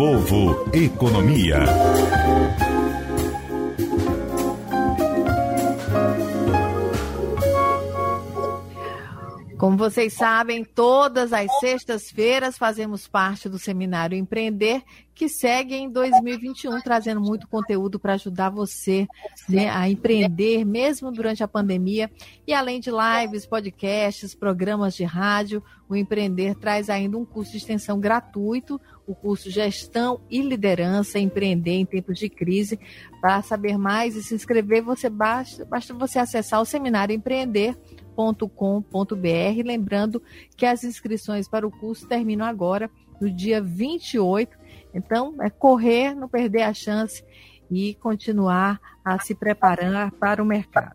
povo, economia. Como vocês sabem, todas as sextas-feiras fazemos parte do Seminário Empreender, que segue em 2021, trazendo muito conteúdo para ajudar você né, a empreender, mesmo durante a pandemia. E além de lives, podcasts, programas de rádio, o Empreender traz ainda um curso de extensão gratuito, o curso Gestão e Liderança, Empreender em Tempos de Crise. Para saber mais e se inscrever, você basta, basta você acessar o Seminário Empreender com.br Lembrando que as inscrições para o curso terminam agora, no dia 28. Então, é correr, não perder a chance e continuar a se preparar para o mercado.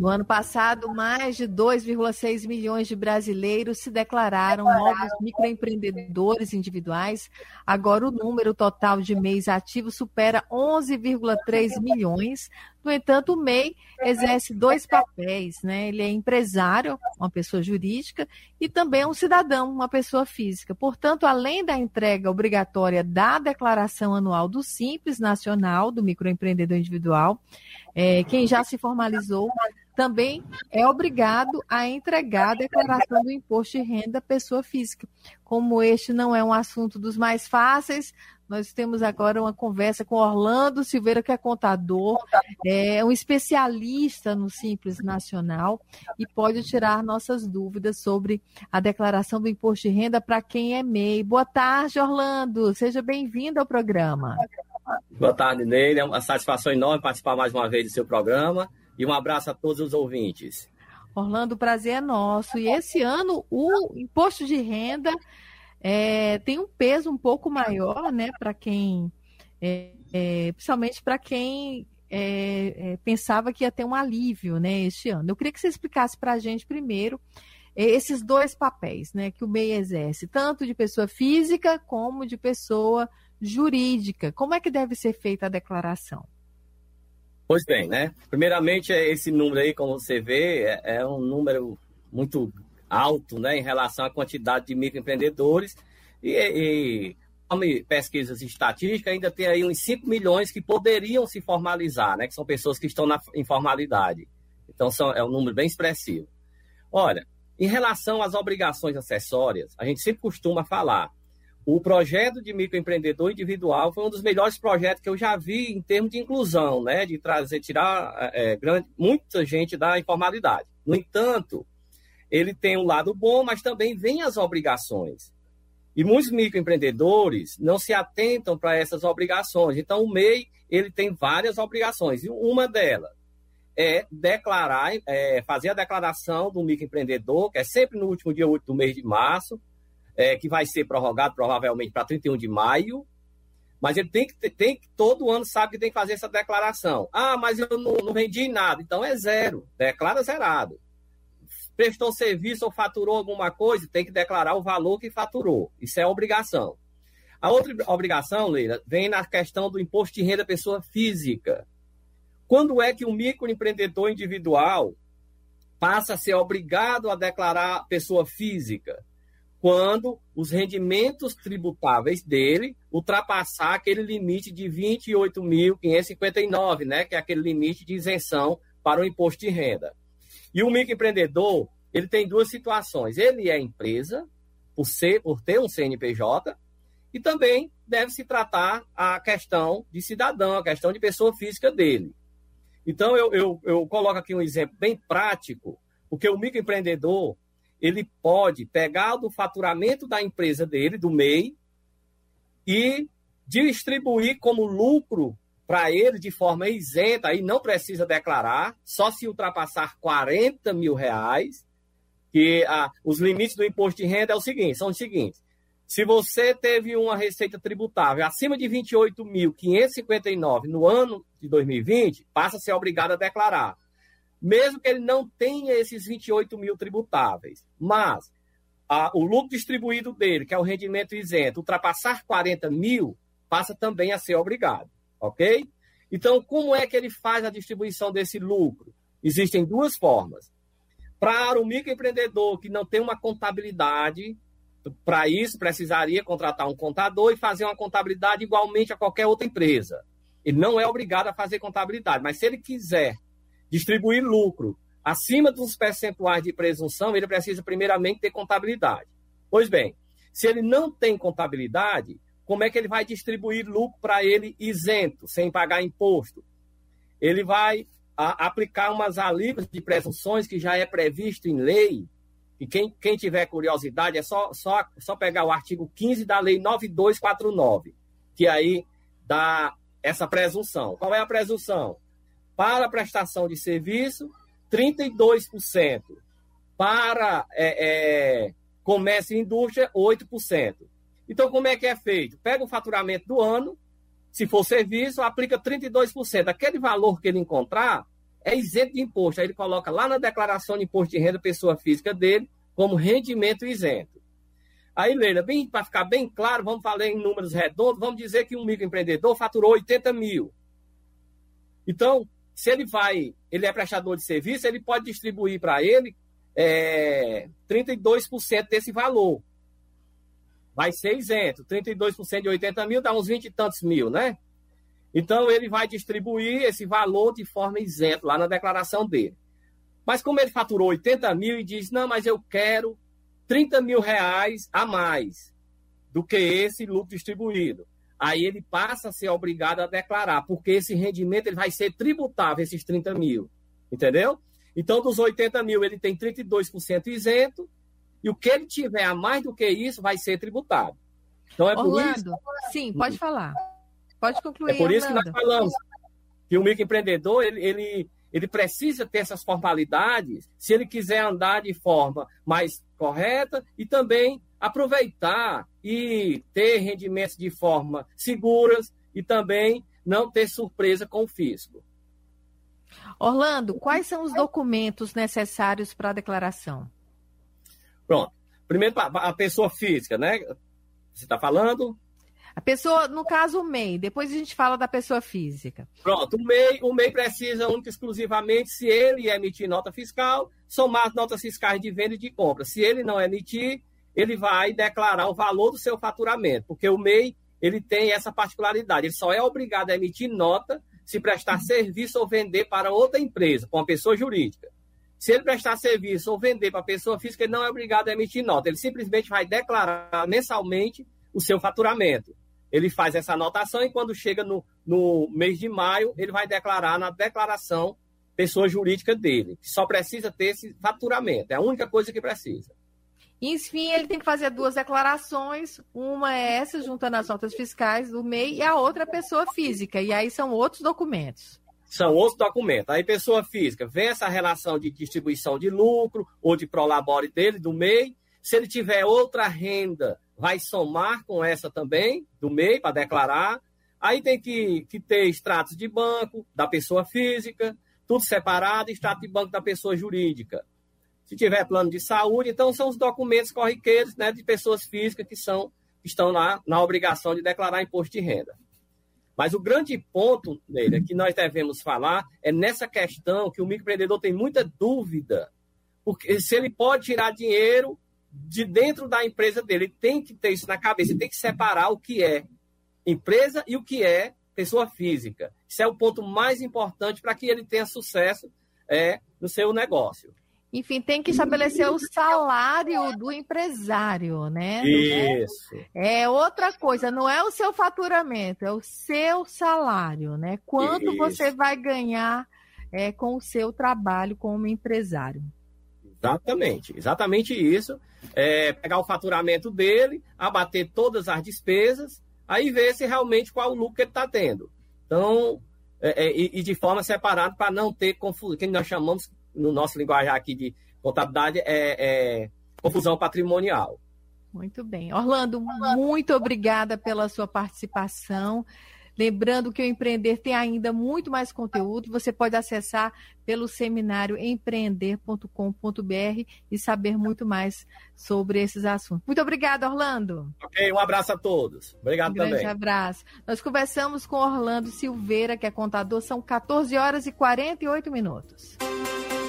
No ano passado, mais de 2,6 milhões de brasileiros se declararam novos microempreendedores individuais. Agora, o número total de MEIs ativos supera 11,3 milhões. No entanto, o MEI exerce dois papéis, né? Ele é empresário, uma pessoa jurídica, e também é um cidadão, uma pessoa física. Portanto, além da entrega obrigatória da declaração anual do Simples Nacional do Microempreendedor Individual, é, quem já se formalizou também é obrigado a entregar a declaração do imposto de renda pessoa física. Como este não é um assunto dos mais fáceis, nós temos agora uma conversa com Orlando Silveira, que é contador, é um especialista no Simples Nacional e pode tirar nossas dúvidas sobre a declaração do imposto de renda para quem é MEI. Boa tarde, Orlando. Seja bem-vindo ao programa. Boa tarde, Neile. É uma satisfação enorme participar mais uma vez do seu programa. E um abraço a todos os ouvintes. Orlando, o prazer é nosso. E esse ano o imposto de renda é, tem um peso um pouco maior, né, para quem, é, é, principalmente para quem é, é, pensava que ia ter um alívio, né, este ano. Eu queria que você explicasse para a gente primeiro é, esses dois papéis, né, que o MEI exerce, tanto de pessoa física como de pessoa jurídica. Como é que deve ser feita a declaração? Pois bem, né? Primeiramente, esse número aí, como você vê, é, é um número muito alto, né, em relação à quantidade de microempreendedores e, e pesquisas estatísticas, ainda tem aí uns 5 milhões que poderiam se formalizar, né, que são pessoas que estão na informalidade. Então, são, é um número bem expressivo. Olha, em relação às obrigações acessórias, a gente sempre costuma falar o projeto de microempreendedor individual foi um dos melhores projetos que eu já vi em termos de inclusão, né? De trazer, tirar é, grande, muita gente da informalidade. No entanto, ele tem um lado bom, mas também vem as obrigações. E muitos microempreendedores não se atentam para essas obrigações. Então, o MEI ele tem várias obrigações. E uma delas é declarar, é, fazer a declaração do microempreendedor, que é sempre no último dia 8 do mês de março, é, que vai ser prorrogado provavelmente para 31 de maio, mas ele tem que, tem que, todo ano sabe que tem que fazer essa declaração. Ah, mas eu não, não vendi nada. Então é zero, declara zerado. Prestou serviço ou faturou alguma coisa, tem que declarar o valor que faturou. Isso é obrigação. A outra obrigação, Leila, vem na questão do imposto de renda pessoa física. Quando é que o microempreendedor individual passa a ser obrigado a declarar pessoa física? quando os rendimentos tributáveis dele ultrapassar aquele limite de 28.559, né, que é aquele limite de isenção para o imposto de renda. E o microempreendedor, ele tem duas situações. Ele é empresa, por, ser, por ter um CNPJ, e também deve se tratar a questão de cidadão, a questão de pessoa física dele. Então, eu, eu, eu coloco aqui um exemplo bem prático, porque o microempreendedor, ele pode pegar do faturamento da empresa dele, do MEI, e distribuir como lucro para ele de forma isenta, aí não precisa declarar, só se ultrapassar 40 mil reais, que ah, os limites do imposto de renda é o seguinte, são os seguintes. Se você teve uma receita tributável acima de 28.559 no ano de 2020, passa a ser obrigado a declarar. mesmo que ele não tenha esses 28 mil tributáveis, mas a, o lucro distribuído dele, que é o rendimento isento, ultrapassar 40 mil, passa também a ser obrigado, ok? Então, como é que ele faz a distribuição desse lucro? Existem duas formas. Para o microempreendedor que não tem uma contabilidade, para isso precisaria contratar um contador e fazer uma contabilidade igualmente a qualquer outra empresa. Ele não é obrigado a fazer contabilidade, mas se ele quiser distribuir lucro acima dos percentuais de presunção, ele precisa primeiramente ter contabilidade. Pois bem, se ele não tem contabilidade, como é que ele vai distribuir lucro para ele isento, sem pagar imposto? Ele vai a, aplicar umas alíquotas de presunções que já é previsto em lei, e quem, quem tiver curiosidade é só, só, só pegar o artigo 15 da Lei 9249, que aí dá essa presunção. Qual é a presunção? Para prestação de serviço, 32%. Para é, é, comércio e indústria, 8%. Então, como é que é feito? Pega o faturamento do ano, se for serviço, aplica 32%. Aquele valor que ele encontrar é isento de imposto. Aí ele coloca lá na declaração de imposto de renda pessoa física dele como rendimento isento. Aí, Leila, para ficar bem claro, vamos falar em números redondos, vamos dizer que um microempreendedor faturou 80 mil. Então, se ele vai, ele é prestador de serviço, ele pode distribuir para ele é, 32% desse valor. Vai ser isento. 32% de 80 mil dá uns 20 e tantos mil, né? Então, ele vai distribuir esse valor de forma isenta lá na declaração dele. Mas como ele faturou 80 mil e diz, não, mas eu quero 30 mil reais a mais do que esse lucro distribuído. Aí ele passa a ser obrigado a declarar, porque esse rendimento ele vai ser tributável, esses 30 mil. Entendeu? Então, dos 80 mil, ele tem 32% isento, e o que ele tiver a mais do que isso vai ser tributado. Então, é Orlando, por isso... sim, pode falar. Pode concluir. É por isso que nós falamos que o microempreendedor, ele, ele, ele precisa ter essas formalidades se ele quiser andar de forma mais correta e também aproveitar e ter rendimentos de forma seguras e também não ter surpresa com o fisco. Orlando, quais são os documentos necessários para a declaração? Pronto. Primeiro, a pessoa física, né? Você está falando? A pessoa, no caso, o MEI. Depois a gente fala da pessoa física. Pronto, o MEI, o MEI precisa única e exclusivamente, se ele emitir nota fiscal, somar as notas fiscais de venda e de compra. Se ele não emitir, ele vai declarar o valor do seu faturamento, porque o MEI ele tem essa particularidade. Ele só é obrigado a emitir nota se prestar serviço ou vender para outra empresa, para uma pessoa jurídica. Se ele prestar serviço ou vender para pessoa física, ele não é obrigado a emitir nota. Ele simplesmente vai declarar mensalmente o seu faturamento. Ele faz essa anotação e quando chega no, no mês de maio, ele vai declarar na declaração pessoa jurídica dele. Só precisa ter esse faturamento. É a única coisa que precisa. Enfim, ele tem que fazer duas declarações. Uma é essa, juntando as notas fiscais do MEI, e a outra é pessoa física. E aí são outros documentos. São outros documentos. Aí, pessoa física, vem essa relação de distribuição de lucro ou de prolabore dele, do MEI. Se ele tiver outra renda vai somar com essa também, do MEI, para declarar. Aí tem que, que ter extratos de banco da pessoa física, tudo separado, extrato de banco da pessoa jurídica. Se tiver plano de saúde, então são os documentos corriqueiros né, de pessoas físicas que são que estão na, na obrigação de declarar imposto de renda. Mas o grande ponto nele que nós devemos falar é nessa questão que o microempreendedor tem muita dúvida, porque se ele pode tirar dinheiro de dentro da empresa dele. Ele tem que ter isso na cabeça, ele tem que separar o que é empresa e o que é pessoa física. Isso é o ponto mais importante para que ele tenha sucesso é, no seu negócio. Enfim, tem que estabelecer o salário do empresário, né? Isso. É outra coisa, não é o seu faturamento, é o seu salário, né? Quanto Isso. você vai ganhar é, com o seu trabalho como empresário. Exatamente, exatamente isso. É, pegar o faturamento dele, abater todas as despesas, aí ver se realmente qual o lucro que ele está tendo. Então, é, é, e, de forma separada para não ter confusão, que nós chamamos no nosso linguajar aqui de contabilidade é, é confusão patrimonial. Muito bem. Orlando, muito obrigada pela sua participação. Lembrando que o Empreender tem ainda muito mais conteúdo, você pode acessar pelo seminário empreender.com.br e saber muito mais sobre esses assuntos. Muito obrigada, Orlando. Ok, um abraço a todos. Obrigado um também. grande abraço. Nós conversamos com Orlando Silveira, que é contador, são 14 horas e 48 minutos.